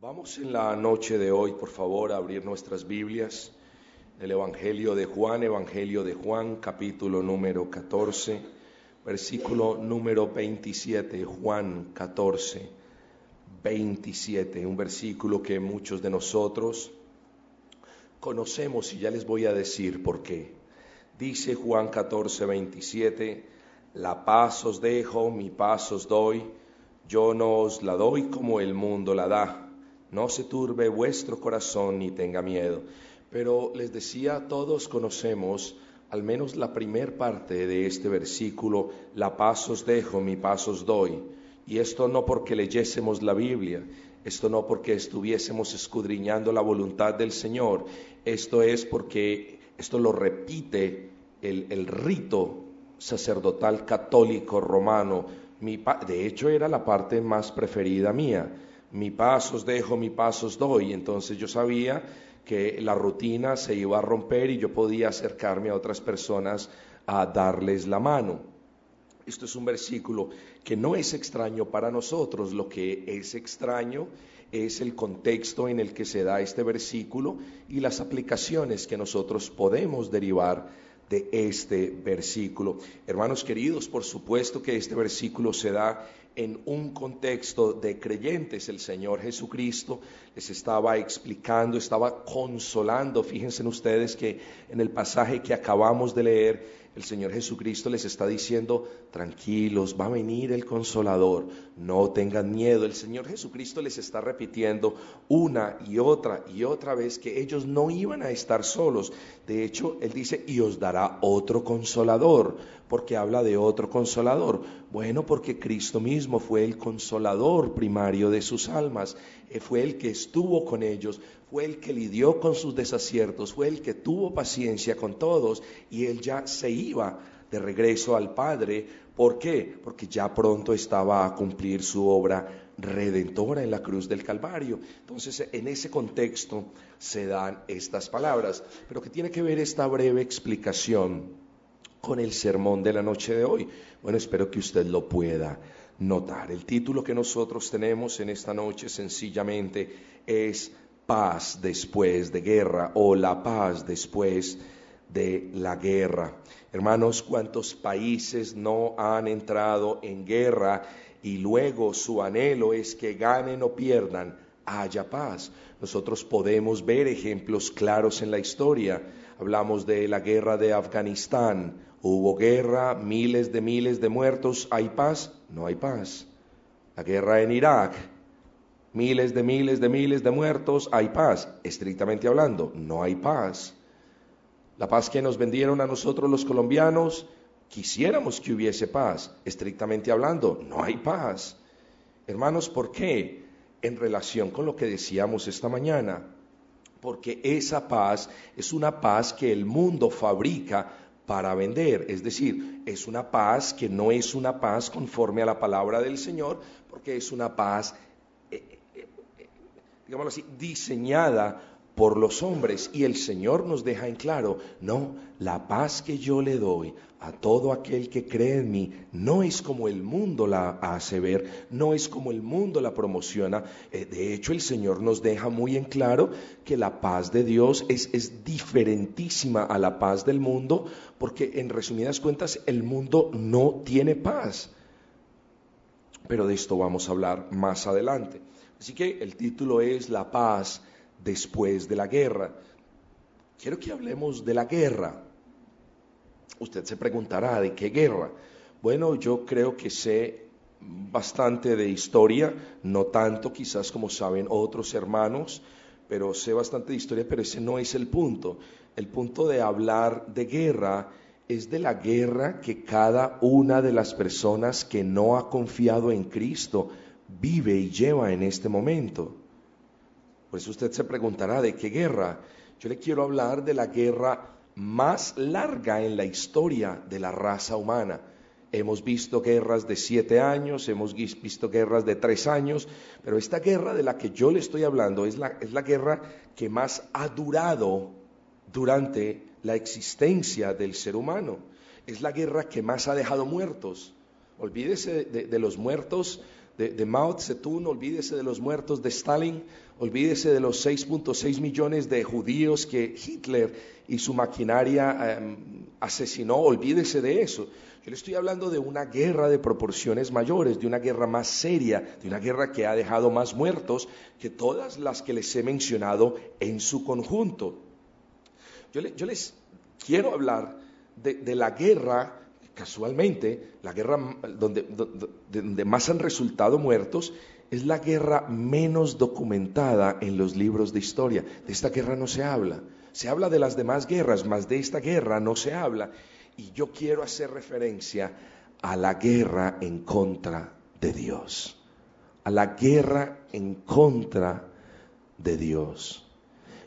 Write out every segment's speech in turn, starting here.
Vamos en la noche de hoy, por favor, a abrir nuestras Biblias. El Evangelio de Juan, Evangelio de Juan, capítulo número 14, versículo número 27, Juan 14, 27, un versículo que muchos de nosotros conocemos y ya les voy a decir por qué. Dice Juan 14, 27, la paz os dejo, mi paz os doy, yo no os la doy como el mundo la da no se turbe vuestro corazón ni tenga miedo. Pero les decía, todos conocemos al menos la primer parte de este versículo, la paz os dejo, mi paz os doy. Y esto no porque leyésemos la Biblia, esto no porque estuviésemos escudriñando la voluntad del Señor, esto es porque esto lo repite el, rito sacerdotal católico romano. De hecho era la parte más preferida mía mi paz os dejo, mi paz os doy. Entonces yo sabía que la rutina se iba a romper y yo podía acercarme a otras personas a darles la mano. Esto es un versículo que no es extraño para nosotros, lo que es extraño es el contexto en el que se da este versículo y las aplicaciones que nosotros podemos derivar de este versículo. Hermanos queridos, por supuesto que este versículo se da en un contexto de creyentes. El Señor Jesucristo les estaba explicando, estaba consolando. Fíjense ustedes que en el pasaje que acabamos de leer, el Señor Jesucristo les está diciendo, tranquilos, va a venir el consolador, no tengan miedo. El Señor Jesucristo les está repitiendo una y otra y otra vez que ellos no iban a estar solos. De hecho, Él dice, y os dará otro consolador, porque habla de otro consolador. Bueno, porque Cristo mismo fue el consolador primario de sus almas, eh, fue el que estuvo con ellos, fue el que lidió con sus desaciertos, fue el que tuvo paciencia con todos y él ya se iba de regreso al Padre. ¿Por qué? Porque ya pronto estaba a cumplir su obra redentora en la cruz del Calvario. Entonces, en ese contexto se dan estas palabras. Pero ¿qué tiene que ver esta breve explicación con el sermón de la noche de hoy? Bueno, espero que usted lo pueda notar. El título que nosotros tenemos en esta noche sencillamente es paz después de guerra o la paz después de la guerra. Hermanos, ¿cuántos países no han entrado en guerra y luego su anhelo es que ganen o pierdan, haya paz? Nosotros podemos ver ejemplos claros en la historia. Hablamos de la guerra de Afganistán. Hubo guerra, miles de miles de muertos. ¿Hay paz? No hay paz. La guerra en Irak, miles de miles de miles de muertos, hay paz. Estrictamente hablando, no hay paz. La paz que nos vendieron a nosotros los colombianos, quisiéramos que hubiese paz. Estrictamente hablando, no hay paz. Hermanos, ¿por qué? En relación con lo que decíamos esta mañana. Porque esa paz es una paz que el mundo fabrica para vender. Es decir, es una paz que no es una paz conforme a la palabra del Señor, porque es una paz digámoslo así, diseñada por los hombres. Y el Señor nos deja en claro, no, la paz que yo le doy a todo aquel que cree en mí no es como el mundo la hace ver, no es como el mundo la promociona. Eh, de hecho, el Señor nos deja muy en claro que la paz de Dios es, es diferentísima a la paz del mundo, porque en resumidas cuentas el mundo no tiene paz. Pero de esto vamos a hablar más adelante. Así que el título es La paz después de la guerra. Quiero que hablemos de la guerra. Usted se preguntará, ¿de qué guerra? Bueno, yo creo que sé bastante de historia, no tanto quizás como saben otros hermanos, pero sé bastante de historia, pero ese no es el punto. El punto de hablar de guerra es de la guerra que cada una de las personas que no ha confiado en Cristo vive y lleva en este momento. Por eso usted se preguntará, ¿de qué guerra? Yo le quiero hablar de la guerra más larga en la historia de la raza humana. Hemos visto guerras de siete años, hemos visto guerras de tres años, pero esta guerra de la que yo le estoy hablando es la, es la guerra que más ha durado durante la existencia del ser humano. Es la guerra que más ha dejado muertos. Olvídese de, los muertos de, Mao Zedong, olvídese de los muertos de Stalin, olvídese de los 6.6 millones de judíos que Hitler y su maquinaria em, asesinó, olvídese de eso. Yo le estoy hablando de una guerra de proporciones mayores, de una guerra más seria, de una guerra que ha dejado más muertos que todas las que les he mencionado en su conjunto. Yo, les quiero hablar de, la guerra, casualmente, la guerra donde, más han resultado muertos, es la guerra menos documentada en los libros de historia. De esta guerra no se habla. Se habla de las demás guerras, mas de esta guerra no se habla. Y yo quiero hacer referencia a la guerra en contra de Dios. A la guerra en contra de Dios.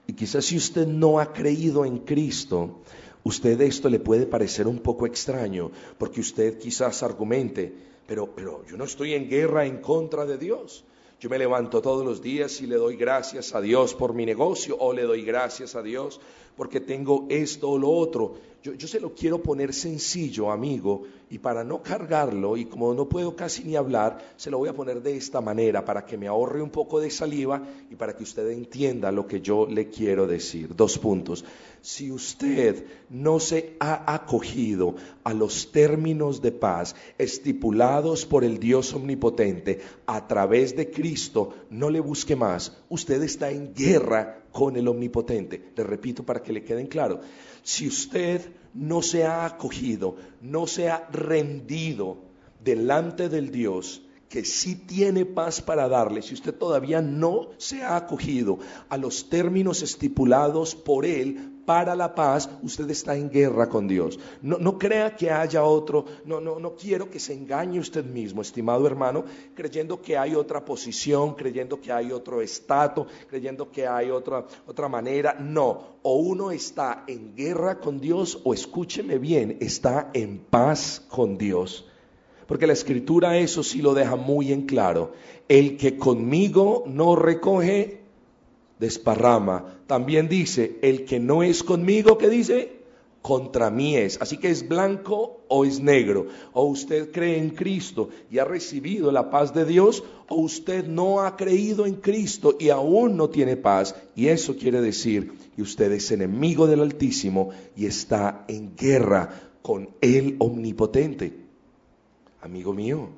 Y quizás si usted no ha creído en Cristo, usted esto le puede parecer un poco extraño, porque usted quizás argumente, pero, pero yo no estoy en guerra en contra de Dios. Yo me levanto todos los días y le doy gracias a Dios por mi negocio o le doy gracias a Dios porque tengo esto o lo otro. Yo, se lo quiero poner sencillo, amigo, y para no cargarlo, y como no puedo casi ni hablar, se lo voy a poner de esta manera para que me ahorre un poco de saliva y para que usted entienda lo que yo le quiero decir. Dos puntos. Si usted no se ha acogido a los términos de paz estipulados por el Dios omnipotente a través de Cristo, no le busque más. Usted está en guerra con el omnipotente. Le repito para que le queden claro. Si usted no se ha acogido, no se ha rendido delante del Dios que sí tiene paz para darle, si usted todavía no se ha acogido a los términos estipulados por Él para la paz, usted está en guerra con Dios. No, no crea que haya otro, no, no, no quiero que se engañe usted mismo, estimado hermano, creyendo que hay otra posición, creyendo que hay otro estatus, creyendo que hay otra, otra manera. No, o uno está en guerra con Dios o escúcheme bien, está en paz con Dios. Porque la escritura eso sí lo deja muy en claro. El que conmigo no recoge, desparrama. También dice, el que no es conmigo, ¿qué dice? Contra mí es. Así que es blanco o es negro. O usted cree en Cristo y ha recibido la paz de Dios, o usted no ha creído en Cristo y aún no tiene paz. Y eso quiere decir que usted es enemigo del Altísimo y está en guerra con el Omnipotente amigo mío.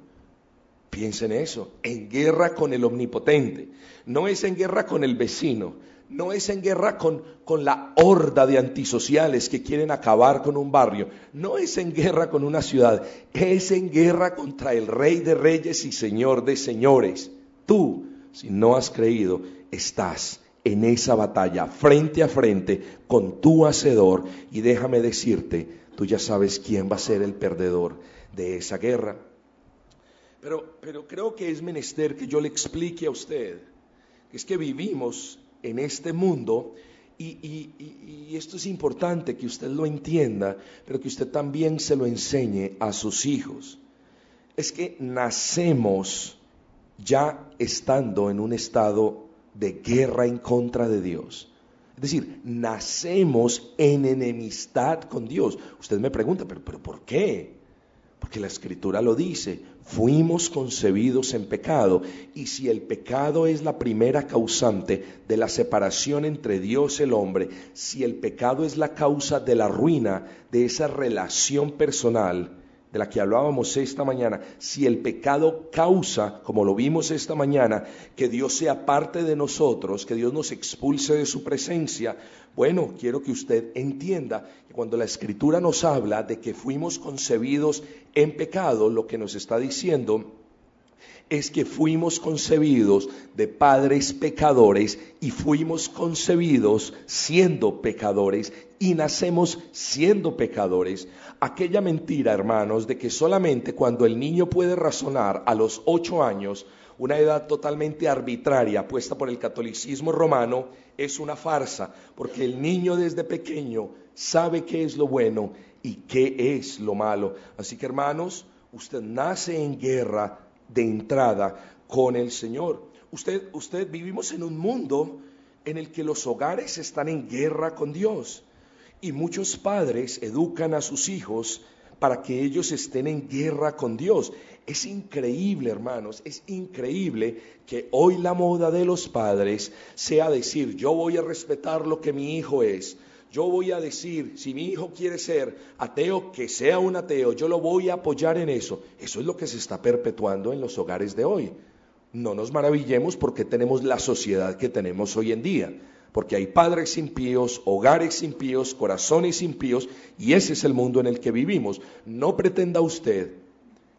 Piensa en eso, en guerra con el omnipotente. No es en guerra con el vecino, no es en guerra con, con, la horda de antisociales que quieren acabar con un barrio, no es en guerra con una ciudad, es en guerra contra el rey de reyes y señor de señores. Tú, si no has creído, estás en esa batalla frente a frente con tu hacedor y déjame decirte, tú ya sabes quién va a ser el perdedor de esa guerra. Pero, pero creo que es menester que yo le explique a usted que es que vivimos en este mundo y, y, esto es importante que usted lo entienda, pero que usted también se lo enseñe a sus hijos. Es que nacemos ya estando en un estado de guerra en contra de Dios. Es decir, nacemos en enemistad con Dios. Usted me pregunta, pero, pero ¿por qué? Porque la escritura lo dice, fuimos concebidos en pecado y si el pecado es la primera causante de la separación entre Dios y el hombre, si el pecado es la causa de la ruina de esa relación personal, de la que hablábamos esta mañana, si el pecado causa, como lo vimos esta mañana, que Dios sea parte de nosotros, que Dios nos expulse de su presencia, bueno, quiero que usted entienda que cuando la escritura nos habla de que fuimos concebidos en pecado, lo que nos está diciendo es que fuimos concebidos de padres pecadores y fuimos concebidos siendo pecadores y nacemos siendo pecadores. Aquella mentira, hermanos, de que solamente cuando el niño puede razonar a los ocho años, una edad totalmente arbitraria puesta por el catolicismo romano, es una farsa, porque el niño desde pequeño sabe qué es lo bueno y qué es lo malo. Así que, hermanos, usted nace en guerra de entrada con el Señor. Usted, usted vivimos en un mundo en el que los hogares están en guerra con Dios. Y muchos padres educan a sus hijos para que ellos estén en guerra con Dios. Es increíble, hermanos, es increíble que hoy la moda de los padres sea decir, yo voy a respetar lo que mi hijo es. Yo voy a decir, si mi hijo quiere ser ateo, que sea un ateo, yo lo voy a apoyar en eso. Eso es lo que se está perpetuando en los hogares de hoy. No nos maravillemos porque tenemos la sociedad que tenemos hoy en día porque hay padres impíos, hogares impíos, corazones impíos, y ese es el mundo en el que vivimos. No pretenda usted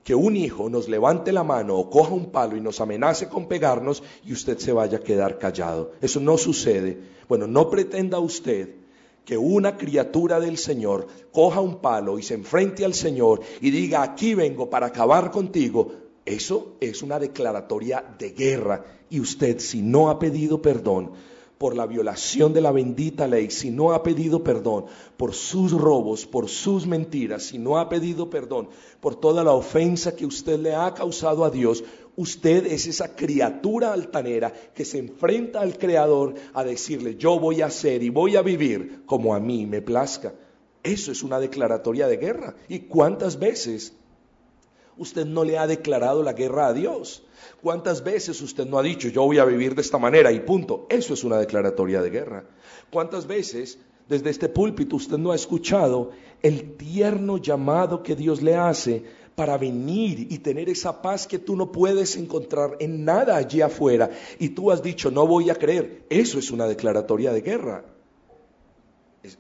que un hijo nos levante la mano o coja un palo y nos amenace con pegarnos y usted se vaya a quedar callado. Eso no sucede. Bueno, no pretenda usted que una criatura del Señor coja un palo y se enfrente al Señor y diga, aquí vengo para acabar contigo. Eso es una declaratoria de guerra y usted si no ha pedido perdón, por la violación de la bendita ley, si no ha pedido perdón por sus robos, por sus mentiras, si no ha pedido perdón por toda la ofensa que usted le ha causado a Dios, usted es esa criatura altanera que se enfrenta al Creador a decirle, yo voy a ser y voy a vivir como a mí me plazca. Eso es una declaratoria de guerra. ¿Y cuántas veces usted no le ha declarado la guerra a Dios? ¿Cuántas veces usted no ha dicho, yo voy a vivir de esta manera y punto? Eso es una declaratoria de guerra. ¿Cuántas veces desde este púlpito usted no ha escuchado el tierno llamado que Dios le hace para venir y tener esa paz que tú no puedes encontrar en nada allí afuera? Y tú has dicho, no voy a creer. Eso es una declaratoria de guerra.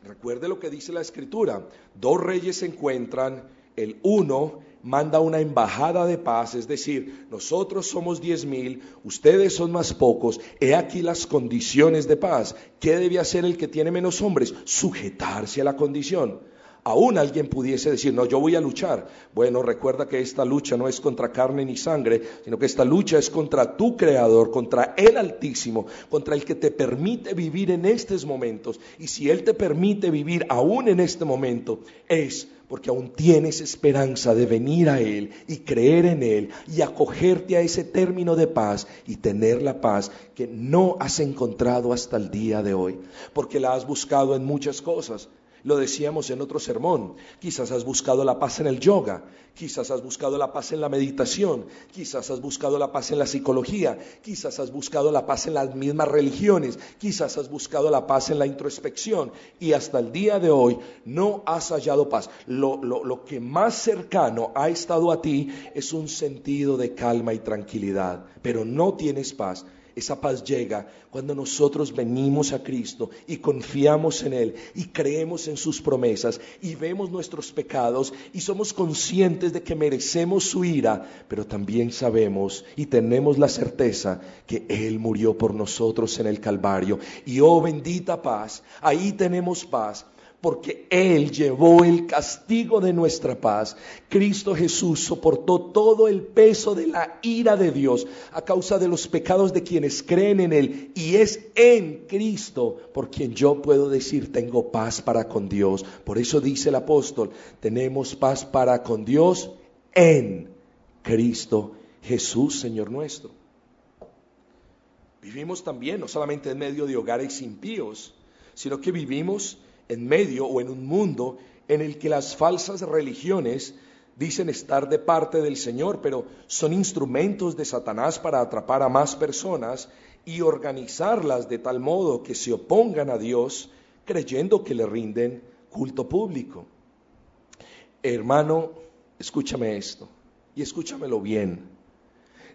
recuerde lo que dice la escritura. Dos reyes se encuentran, el uno manda una embajada de paz, es decir, nosotros somos diez mil, ustedes son más pocos, he aquí las condiciones de paz. ¿Qué debe hacer el que tiene menos hombres? Sujetarse a la condición. Aún alguien pudiese decir, no, yo voy a luchar. Bueno, recuerda que esta lucha no es contra carne ni sangre, sino que esta lucha es contra tu Creador, contra el Altísimo, contra el que te permite vivir en estos momentos. Y si Él te permite vivir aún en este momento, es porque aún tienes esperanza de venir a Él y creer en Él y acogerte a ese término de paz y tener la paz que no has encontrado hasta el día de hoy, porque la has buscado en muchas cosas. Lo decíamos en otro sermón, quizás has buscado la paz en el yoga, quizás has buscado la paz en la meditación, quizás has buscado la paz en la psicología, quizás has buscado la paz en las mismas religiones, quizás has buscado la paz en la introspección. Y hasta el día de hoy no has hallado paz. Lo, lo que más cercano ha estado a ti es un sentido de calma y tranquilidad, pero no tienes paz esa paz llega cuando nosotros venimos a Cristo y confiamos en Él y creemos en sus promesas y vemos nuestros pecados y somos conscientes de que merecemos su ira, pero también sabemos y tenemos la certeza que Él murió por nosotros en el Calvario. Y oh bendita paz, ahí tenemos paz porque Él llevó el castigo de nuestra paz. Cristo Jesús soportó todo el peso de la ira de Dios a causa de los pecados de quienes creen en Él. Y es en Cristo por quien yo puedo decir tengo paz para con Dios. Por eso dice el apóstol, tenemos paz para con Dios en Cristo Jesús, Señor nuestro. Vivimos también, no solamente en medio de hogares impíos, sino que vivimos en medio o en un mundo en el que las falsas religiones dicen estar de parte del Señor, pero son instrumentos de Satanás para atrapar a más personas y organizarlas de tal modo que se opongan a Dios creyendo que le rinden culto público. Hermano, escúchame esto y escúchamelo bien.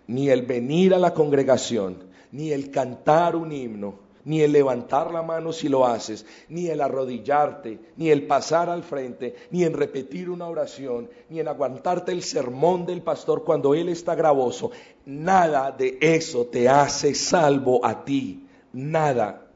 Ni el venir a la congregación, ni el cantar un himno, ni el levantar la mano si lo haces, ni el arrodillarte, ni el pasar al frente, ni en repetir una oración, ni en aguantarte el sermón del pastor cuando él está gravoso. Nada de eso te hace salvo a ti, nada.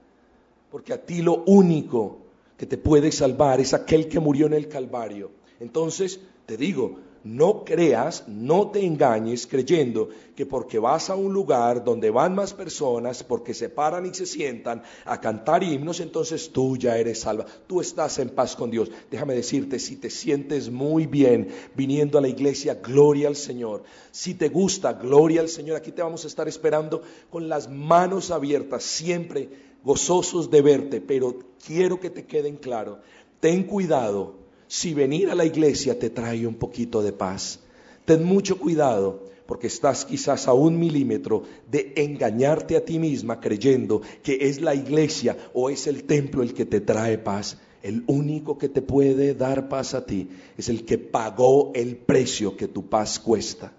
Porque a ti lo único que te puede salvar es aquel que murió en el Calvario. Entonces, te digo, no creas, no te engañes creyendo que porque vas a un lugar donde van más personas, porque se paran y se sientan a cantar himnos, entonces tú ya eres salva. Tú estás en paz con Dios. Déjame decirte, si te sientes muy bien viniendo a la iglesia, gloria al Señor. Si te gusta, gloria al Señor. Aquí te vamos a estar esperando con las manos abiertas, siempre gozosos de verte, pero quiero que te queden claro ten cuidado si venir a la iglesia te trae un poquito de paz. Ten mucho cuidado porque estás quizás a un milímetro de engañarte a ti misma creyendo que es la iglesia o es el templo el que te trae paz. El único que te puede dar paz a ti es el que pagó el precio que tu paz cuesta.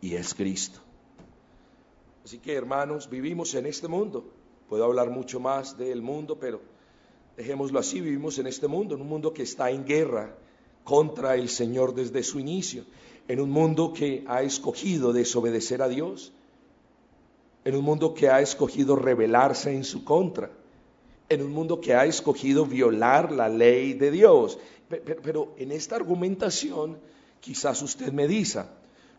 Y es Cristo. Así que hermanos, vivimos en este mundo. Puedo hablar mucho más del mundo, pero dejémoslo así, vivimos en este mundo, en un mundo que está en guerra contra el Señor desde su inicio, en un mundo que ha escogido desobedecer a Dios, en un mundo que ha escogido rebelarse en su contra en un mundo que ha escogido violar la ley de Dios. Pero, en esta argumentación quizás usted me dice,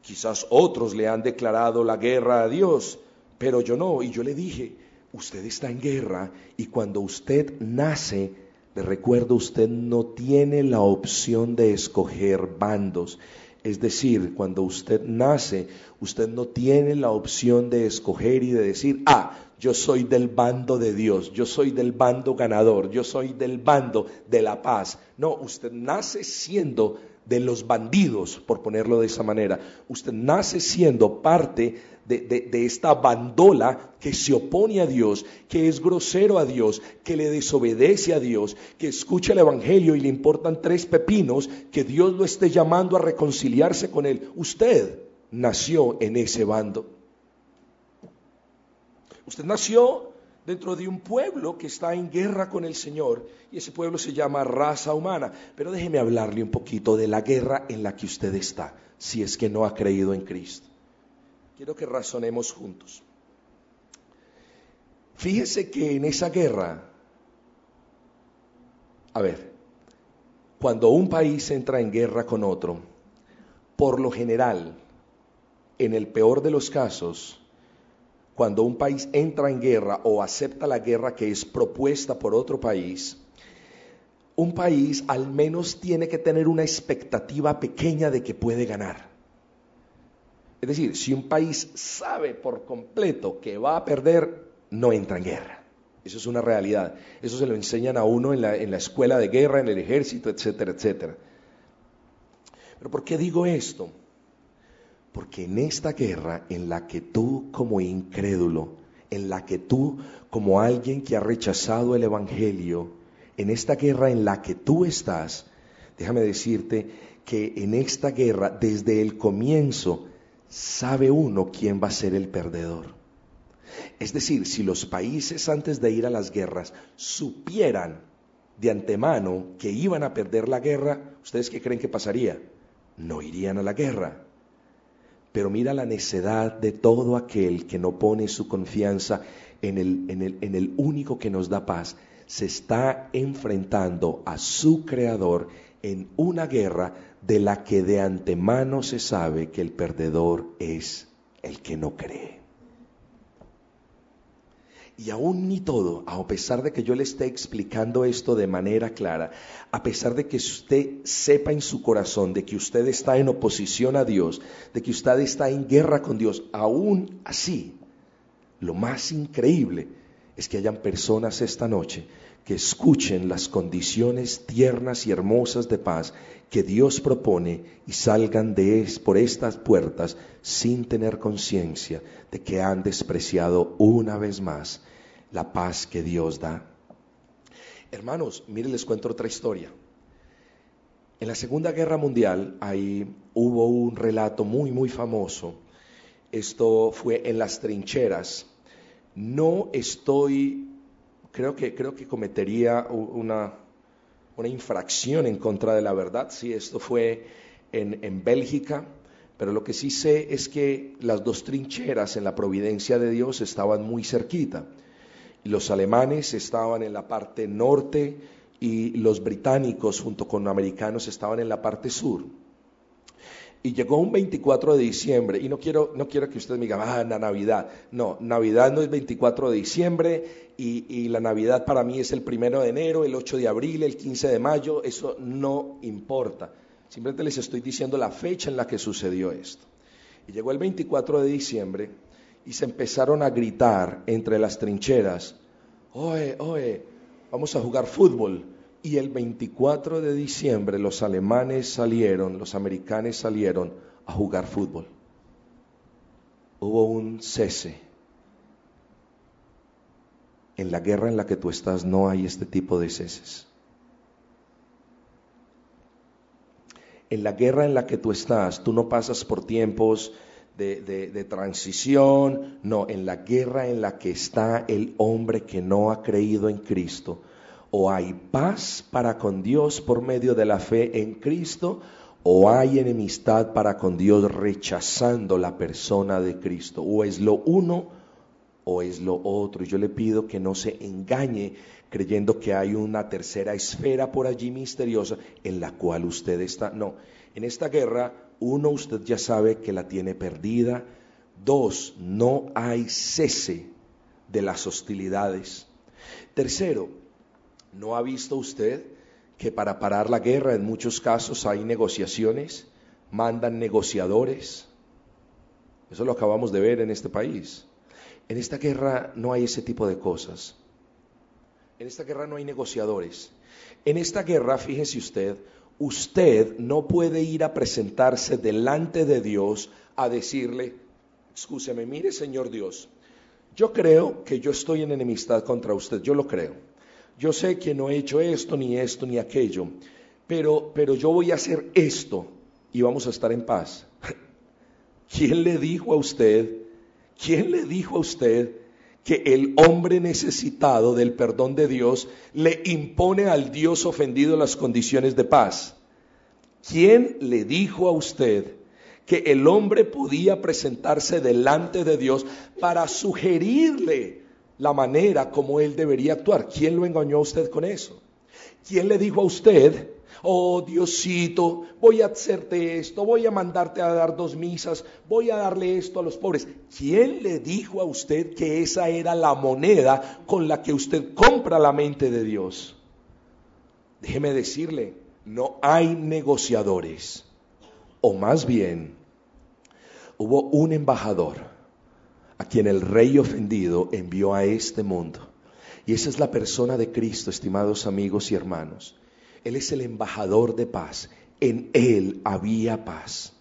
quizás otros le han declarado la guerra a Dios, pero yo no. Y yo le dije, usted está en guerra y cuando usted nace, le recuerdo, usted no tiene la opción de escoger bandos. Es decir, cuando usted nace, usted no tiene la opción de escoger y de decir, ah, yo soy del bando de Dios, yo soy del bando ganador, yo soy del bando de la paz. No, usted nace siendo de los bandidos, por ponerlo de esa manera. Usted nace siendo parte de, esta bandola que se opone a Dios, que es grosero a Dios, que le desobedece a Dios, que escucha el Evangelio y le importan tres pepinos, que Dios lo esté llamando a reconciliarse con él. Usted nació en ese bando. Usted nació dentro de un pueblo que está en guerra con el Señor y ese pueblo se llama raza humana. Pero déjeme hablarle un poquito de la guerra en la que usted está, si es que no ha creído en Cristo. Quiero que razonemos juntos. Fíjese que en esa guerra, a ver, cuando un país entra en guerra con otro, por lo general, en el peor de los casos, cuando un país entra en guerra o acepta la guerra que es propuesta por otro país, un país al menos tiene que tener una expectativa pequeña de que puede ganar. Es decir, si un país sabe por completo que va a perder, no entra en guerra. Eso es una realidad. Eso se lo enseñan a uno en la, escuela de guerra, en el ejército, etcétera, etcétera. Pero ¿por qué digo esto? Porque en esta guerra en la que tú como incrédulo, en la que tú como alguien que ha rechazado el Evangelio, en esta guerra en la que tú estás, déjame decirte que en esta guerra desde el comienzo sabe uno quién va a ser el perdedor. Es decir, si los países antes de ir a las guerras supieran de antemano que iban a perder la guerra, ¿ustedes qué creen que pasaría? No irían a la guerra. Pero mira la necedad de todo aquel que no pone su confianza en el, en el, en el único que nos da paz. Se está enfrentando a su creador en una guerra de la que de antemano se sabe que el perdedor es el que no cree. Y aún ni todo, a pesar de que yo le esté explicando esto de manera clara, a pesar de que usted sepa en su corazón de que usted está en oposición a Dios, de que usted está en guerra con Dios, aún así, lo más increíble es que hayan personas esta noche que escuchen las condiciones tiernas y hermosas de paz que Dios propone y salgan de es, por estas puertas sin tener conciencia de que han despreciado una vez más la paz que Dios da. Hermanos, miren, les cuento otra historia. En la Segunda Guerra Mundial ahí hubo un relato muy, muy famoso. Esto fue en las trincheras. No estoy, creo que, creo que cometería una, infracción en contra de la verdad si esto fue en, en Bélgica, pero lo que sí sé es que las dos trincheras en la providencia de Dios estaban muy cerquita. Los alemanes estaban en la parte norte y los británicos junto con los americanos estaban en la parte sur. Y llegó un 24 de diciembre, y no quiero, no quiero que ustedes me digan, ah, la Navidad. No, Navidad no es 24 de diciembre, y, y, la Navidad para mí es el primero de enero, el 8 de abril, el 15 de mayo, eso no importa. Simplemente les estoy diciendo la fecha en la que sucedió esto. Y llegó el 24 de diciembre, y se empezaron a gritar entre las trincheras, oye, oye, vamos a jugar fútbol. Y el 24 de diciembre los alemanes salieron, los americanos salieron a jugar fútbol. Hubo un cese. En la guerra en la que tú estás no hay este tipo de ceses. En la guerra en la que tú estás, tú no pasas por tiempos de, de, transición, no, en la guerra en la que está el hombre que no ha creído en Cristo, o hay paz para con Dios por medio de la fe en Cristo, o hay enemistad para con Dios rechazando la persona de Cristo. O es lo uno o es lo otro. Yo le pido que no se engañe creyendo que hay una tercera esfera por allí misteriosa en la cual usted está. No, en esta guerra, uno, usted ya sabe que la tiene perdida. Dos, no hay cese de las hostilidades. Tercero, ¿no ha visto usted que para parar la guerra en muchos casos hay negociaciones? Mandan negociadores. Eso lo acabamos de ver en este país. En esta guerra no hay ese tipo de cosas. En esta guerra no hay negociadores. En esta guerra, fíjese usted, usted no puede ir a presentarse delante de Dios a decirle, escúcheme, mire Señor Dios, yo creo que yo estoy en enemistad contra usted, yo lo creo. Yo sé que no he hecho esto, ni esto, ni aquello, pero, pero yo voy a hacer esto y vamos a estar en paz. ¿Quién le dijo a usted? ¿Quién le dijo a usted que el hombre necesitado del perdón de Dios le impone al Dios ofendido las condiciones de paz. ¿Quién le dijo a usted que el hombre podía presentarse delante de Dios para sugerirle la manera como él debería actuar? ¿Quién lo engañó a usted con eso? ¿Quién le dijo a usted oh Diosito, voy a hacerte esto, voy a mandarte a dar dos misas, voy a darle esto a los pobres. ¿Quién le dijo a usted que esa era la moneda con la que usted compra la mente de Dios? Déjeme decirle, no hay negociadores, o más bien, hubo un embajador a quien el rey ofendido envió a este mundo. Y esa es la persona de Cristo, estimados amigos y hermanos. Él es el embajador de paz. En Él había paz.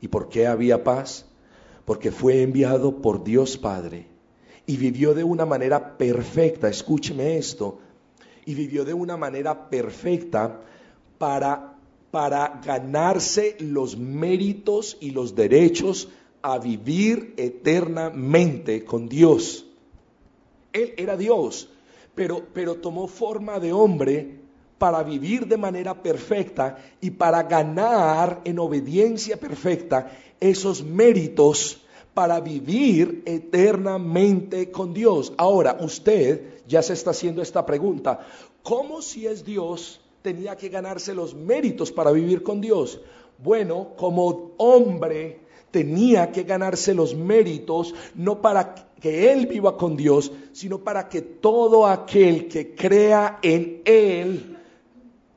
¿Y por qué había paz? Porque fue enviado por Dios Padre y vivió de una manera perfecta, escúcheme esto, y vivió de una manera perfecta para, para ganarse los méritos y los derechos a vivir eternamente con Dios. Él era Dios, pero, pero tomó forma de hombre para vivir de manera perfecta y para ganar en obediencia perfecta esos méritos para vivir eternamente con Dios. Ahora, usted ya se está haciendo esta pregunta, ¿cómo si es Dios tenía que ganarse los méritos para vivir con Dios? Bueno, como hombre tenía que ganarse los méritos no para que él viva con Dios, sino para que todo aquel que crea en él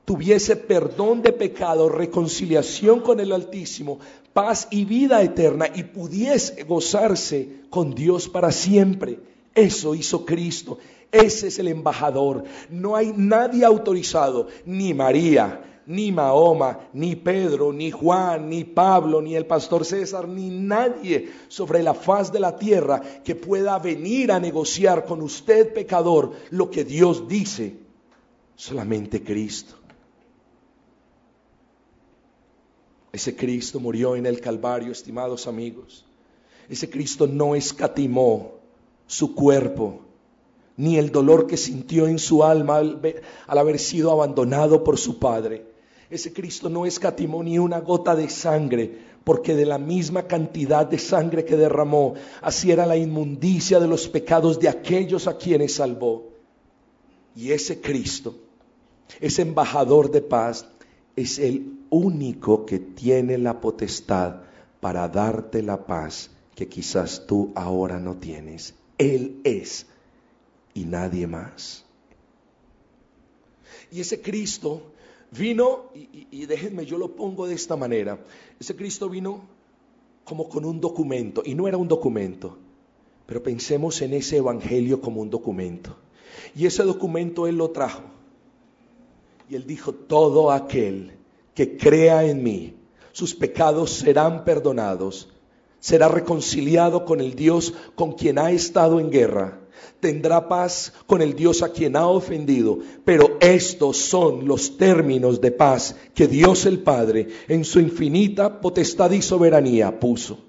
tuviese perdón de pecado, reconciliación con el Altísimo, paz y vida eterna y pudiese gozarse con Dios para siempre. Eso hizo Cristo. Ese es el embajador. No hay nadie autorizado, ni María, ni Mahoma, ni Pedro, ni Juan, ni Pablo, ni el pastor César, ni nadie sobre la faz de la tierra que pueda venir a negociar con usted, pecador, lo que Dios dice. Solamente Cristo. Ese Cristo murió en el Calvario, estimados amigos. Ese Cristo no escatimó su cuerpo, ni el dolor que sintió en su alma al, haber sido abandonado por su Padre. Ese Cristo no escatimó ni una gota de sangre, porque de la misma cantidad de sangre que derramó, así era la inmundicia de los pecados de aquellos a quienes salvó. Y ese Cristo, ese embajador de paz, es el único que tiene la potestad para darte la paz que quizás tú ahora no tienes. Él es y nadie más. Y ese Cristo vino, y, déjenme, yo lo pongo de esta manera, ese Cristo vino como con un documento, y no era un documento, pero pensemos en ese Evangelio como un documento. Y ese documento Él lo trajo Y él dijo, todo aquel que crea en mí, sus pecados serán perdonados, será reconciliado con el Dios con quien ha estado en guerra, tendrá paz con el Dios a quien ha ofendido, pero estos son los términos de paz que Dios el Padre en su infinita potestad y soberanía puso.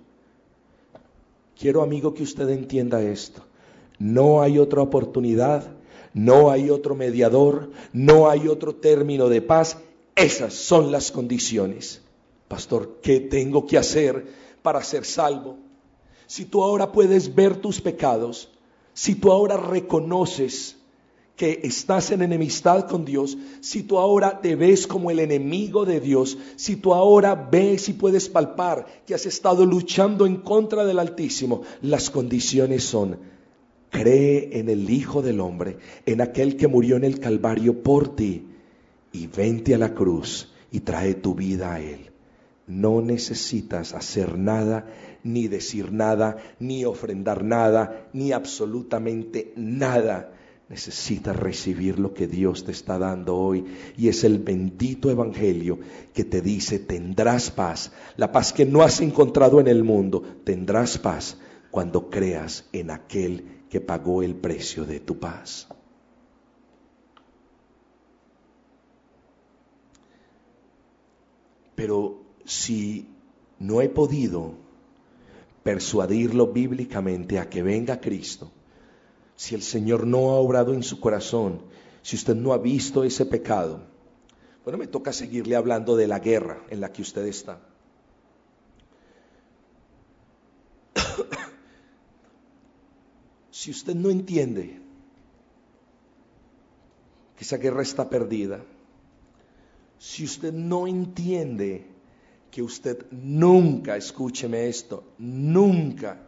Quiero, amigo, que usted entienda esto. No hay otra oportunidad, no hay otro mediador, no hay otro término de paz. Esas son las condiciones. Pastor, ¿qué tengo que hacer para ser salvo? Si tú ahora puedes ver tus pecados, si tú ahora reconoces que estás en enemistad con Dios, si tú ahora te ves como el enemigo de Dios, si tú ahora ves y puedes palpar que has estado luchando en contra del Altísimo, las condiciones son, cree en el Hijo del Hombre, en aquel que murió en el Calvario por ti, y vente a la cruz y trae tu vida a Él. No necesitas hacer nada ni decir nada, ni ofrendar nada, ni absolutamente nada. Necesitas recibir lo que Dios te está dando hoy y es el bendito Evangelio que te dice tendrás paz, la paz que no has encontrado en el mundo, tendrás paz cuando creas en aquel que pagó el precio de tu paz. Pero si no he podido persuadirlo bíblicamente a que venga Cristo, si el Señor no ha obrado en su corazón, si usted no ha visto ese pecado, bueno, me toca seguirle hablando de la guerra en la que usted está. si usted no entiende que esa guerra está perdida, si usted no entiende que usted nunca, escúcheme esto, nunca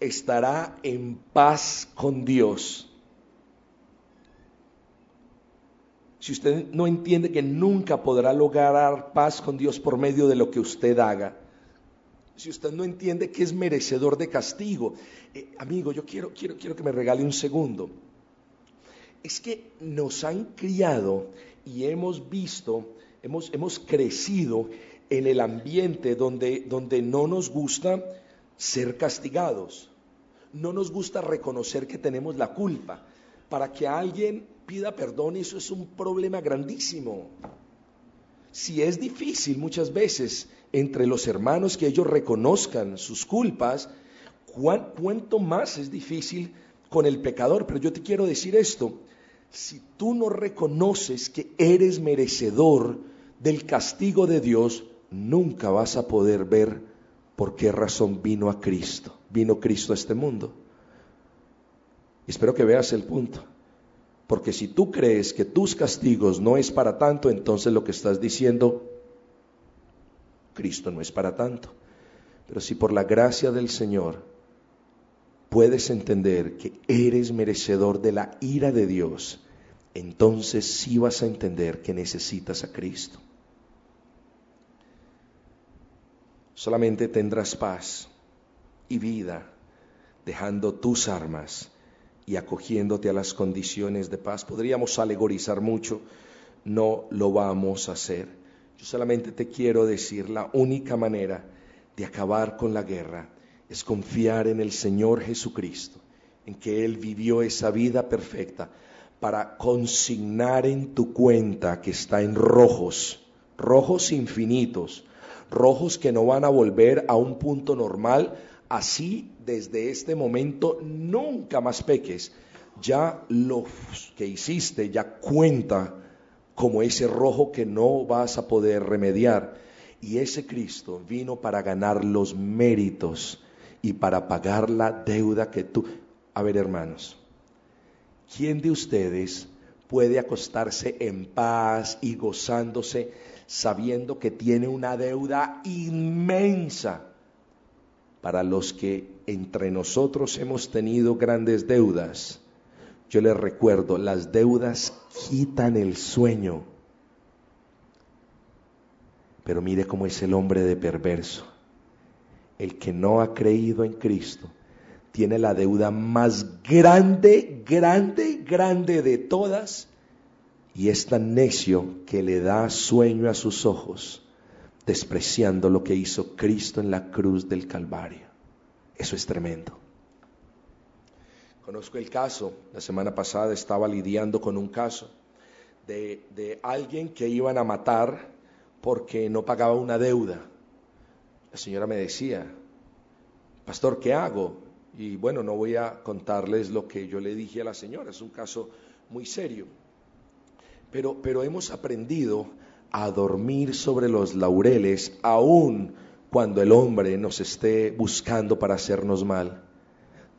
estará en paz con Dios. Si usted no entiende que nunca podrá lograr paz con Dios por medio de lo que usted haga, si usted no entiende que es merecedor de castigo, eh, amigo, yo quiero, quiero, quiero que me regale un segundo. Es que nos han criado y hemos visto, hemos, hemos crecido en el ambiente donde, donde no nos gusta ser castigados, no nos gusta reconocer que tenemos la culpa. Para que alguien pida perdón, eso es un problema grandísimo. Si es difícil muchas veces entre los hermanos que ellos reconozcan sus culpas, ¿cuánto más es difícil con el pecador? Pero yo te quiero decir esto, si tú no reconoces que eres merecedor del castigo de Dios, nunca vas a poder ver por qué razón vino a Cristo, vino Cristo a este mundo. espero que veas el punto. Porque si tú crees que tus castigos no es para tanto, entonces lo que estás diciendo, Cristo no es para tanto. Pero si por la gracia del Señor puedes entender que eres merecedor de la ira de Dios, entonces sí vas a entender que necesitas a Cristo. Solamente tendrás paz y vida dejando tus armas y acogiéndote a las condiciones de paz. Podríamos alegorizar mucho, no lo vamos a hacer. Yo solamente te quiero decir, la única manera de acabar con la guerra es confiar en el Señor Jesucristo, en que Él vivió esa vida perfecta para consignar en tu cuenta que está en rojos, rojos infinitos, rojos que no van a volver a un punto normal, así desde este momento nunca más peques. Ya lo que hiciste ya cuenta como ese rojo que no vas a poder remediar. Y ese Cristo vino para ganar los méritos y para pagar la deuda que tú... A ver, hermanos, ¿quién de ustedes puede acostarse en paz y gozándose sabiendo que tiene una deuda inmensa. Para los que entre nosotros hemos tenido grandes deudas, yo les recuerdo, las deudas quitan el sueño. Pero mire cómo es el hombre de perverso. El que no ha creído en Cristo tiene la deuda más grande, grande, grande de todas y es tan necio que le da sueño a sus ojos, despreciando lo que hizo Cristo en la cruz del Calvario. Eso es tremendo. Conozco el caso, la semana pasada estaba lidiando con un caso de, de alguien que iban a matar porque no pagaba una deuda. La señora me decía, pastor, ¿qué hago? Y bueno, no voy a contarles lo que yo le dije a la señora, es un caso muy serio. Pero, pero hemos aprendido a dormir sobre los laureles aun cuando el hombre nos esté buscando para hacernos mal.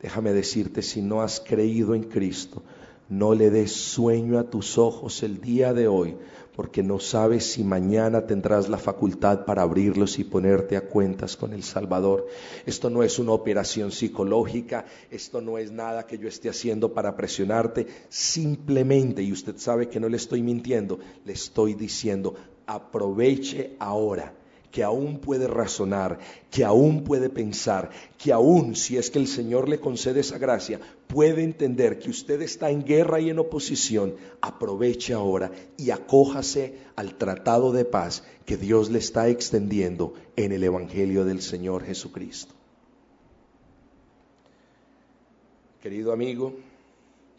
Déjame decirte, si no has creído en Cristo, no le des sueño a tus ojos el día de hoy, porque no sabes si mañana tendrás la facultad para abrirlos y ponerte a cuentas con el Salvador. Esto no es una operación psicológica, esto no es nada que yo esté haciendo para presionarte, simplemente, y usted sabe que no le estoy mintiendo, le estoy diciendo, aproveche ahora que aún puede razonar, que aún puede pensar, que aún si es que el Señor le concede esa gracia, puede entender que usted está en guerra y en oposición, aproveche ahora y acójase al tratado de paz que Dios le está extendiendo en el Evangelio del Señor Jesucristo. Querido amigo,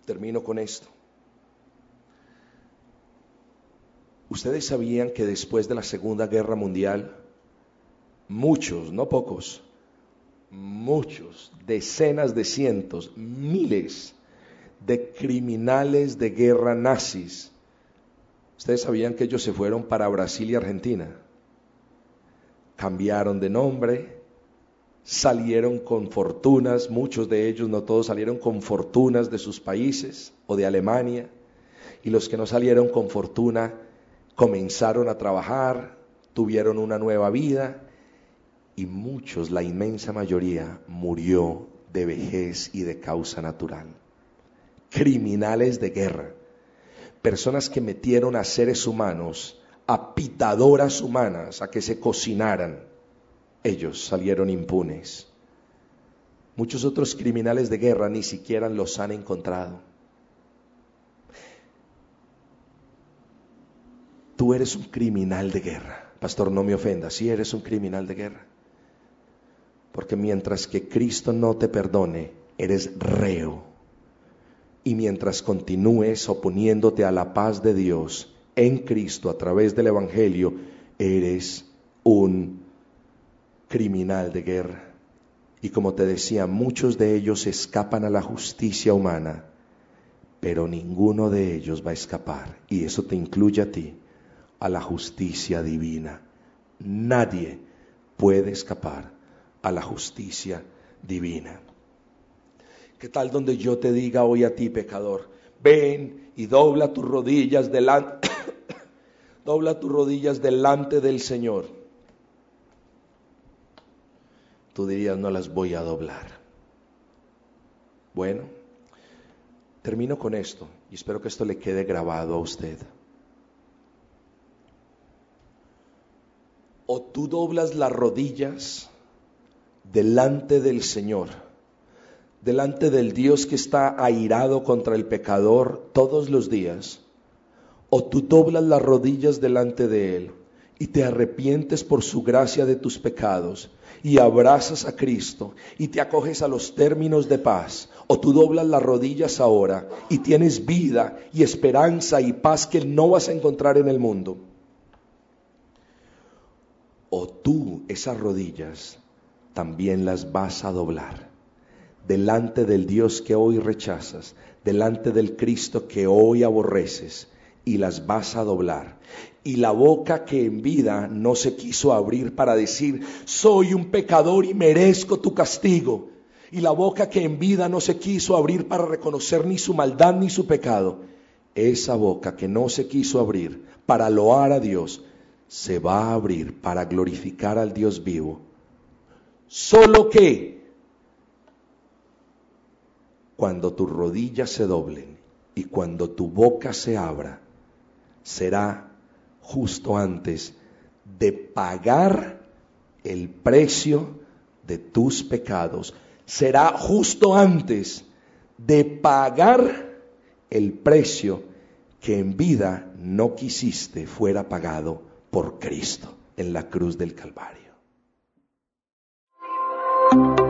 termino con esto. Ustedes sabían que después de la Segunda Guerra Mundial, muchos, no pocos, muchos, decenas de cientos, miles de criminales de guerra nazis. Ustedes sabían que ellos se fueron para Brasil y Argentina. Cambiaron de nombre, salieron con fortunas, muchos de ellos, no todos, salieron con fortunas de sus países o de Alemania. Y los que no salieron con fortuna comenzaron a trabajar, tuvieron una nueva vida y muchos, la inmensa mayoría, murió de vejez y de causa natural. Criminales de guerra, personas que metieron a seres humanos, a pitadoras humanas, a que se cocinaran, ellos salieron impunes. Muchos otros criminales de guerra ni siquiera los han encontrado. Tú eres un criminal de guerra. Pastor, no me ofenda, si eres un criminal de guerra. Porque mientras que Cristo no te perdone, eres reo. Y mientras continúes oponiéndote a la paz de Dios en Cristo a través del Evangelio, eres un criminal de guerra. Y como te decía, muchos de ellos escapan a la justicia humana, pero ninguno de ellos va a escapar, y eso te incluye a ti, a la justicia divina. Nadie puede escapar a la justicia divina. ¿Qué tal donde yo te diga hoy a ti, pecador, ven y dobla tus rodillas delante, dobla tus rodillas delante del Señor? Tú dirías, no las voy a doblar. Bueno, termino con esto y espero que esto le quede grabado a usted. O tú doblas las rodillas delante del Señor, delante del Dios que está airado contra el pecador todos los días, o tú doblas las rodillas delante de Él y te arrepientes por su gracia de tus pecados y abrazas a Cristo y te acoges a los términos de paz, o tú doblas las rodillas ahora y tienes vida y esperanza y paz que no vas a encontrar en el mundo. O tú esas rodillas también las vas a doblar. Delante del Dios que hoy rechazas, delante del Cristo que hoy aborreces, y las vas a doblar. Y la boca que en vida no se quiso abrir para decir, soy un pecador y merezco tu castigo. Y la boca que en vida no se quiso abrir para reconocer ni su maldad ni su pecado. Esa boca que no se quiso abrir para loar a Dios, se va a abrir para glorificar al Dios vivo Solo que cuando tus rodillas se doblen y cuando tu boca se abra, será justo antes de pagar el precio de tus pecados. Será justo antes de pagar el precio que en vida no quisiste fuera pagado por Cristo en la cruz del Calvario. Thank you.